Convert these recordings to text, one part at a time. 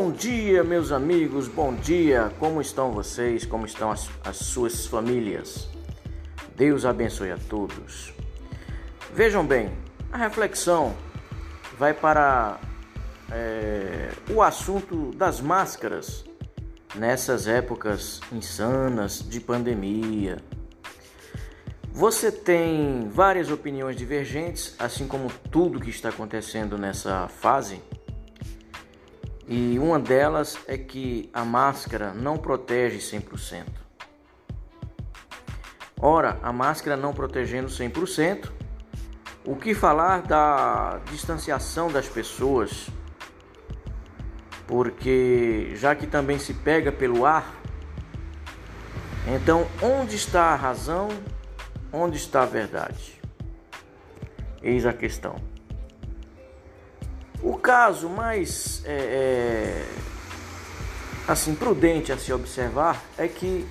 Bom dia, meus amigos, bom dia. Como estão vocês? Como estão as, as suas famílias? Deus abençoe a todos. Vejam bem, a reflexão vai para é, o assunto das máscaras nessas épocas insanas de pandemia. Você tem várias opiniões divergentes, assim como tudo que está acontecendo nessa fase. E uma delas é que a máscara não protege 100%. Ora, a máscara não protegendo 100%, o que falar da distanciação das pessoas? Porque já que também se pega pelo ar, então onde está a razão? Onde está a verdade? Eis a questão. O caso mais é, é, assim prudente a se observar é que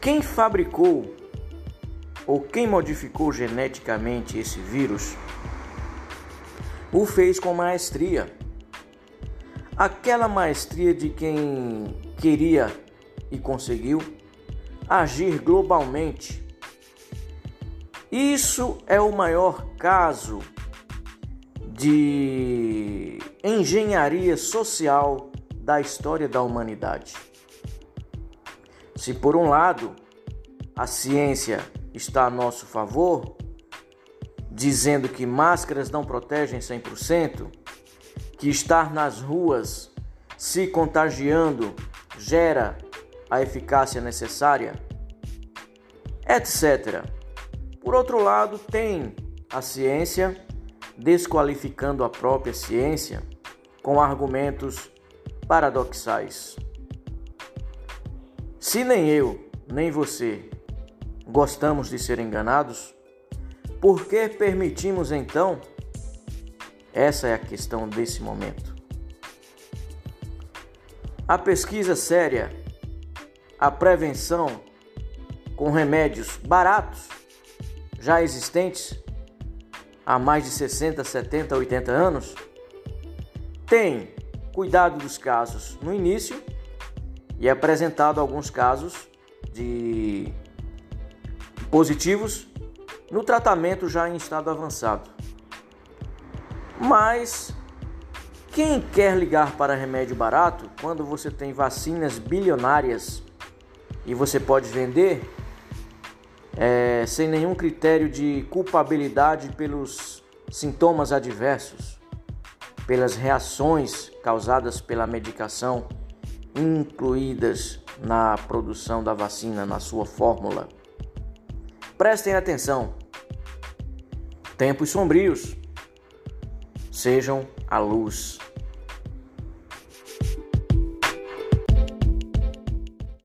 quem fabricou ou quem modificou geneticamente esse vírus o fez com maestria. Aquela maestria de quem queria e conseguiu agir globalmente. Isso é o maior caso de engenharia social da história da humanidade. Se por um lado a ciência está a nosso favor, dizendo que máscaras não protegem 100%, que estar nas ruas se contagiando gera a eficácia necessária, etc. Por outro lado, tem a ciência desqualificando a própria ciência com argumentos paradoxais. Se nem eu, nem você gostamos de ser enganados? Por que permitimos então? Essa é a questão desse momento. A pesquisa séria, a prevenção com remédios baratos, já existentes há mais de 60, 70, 80 anos, tem cuidado dos casos no início e apresentado alguns casos de positivos no tratamento já em estado avançado. Mas quem quer ligar para remédio barato quando você tem vacinas bilionárias e você pode vender é, sem nenhum critério de culpabilidade pelos sintomas adversos, pelas reações causadas pela medicação incluídas na produção da vacina, na sua fórmula? Prestem atenção. Tempos sombrios sejam a luz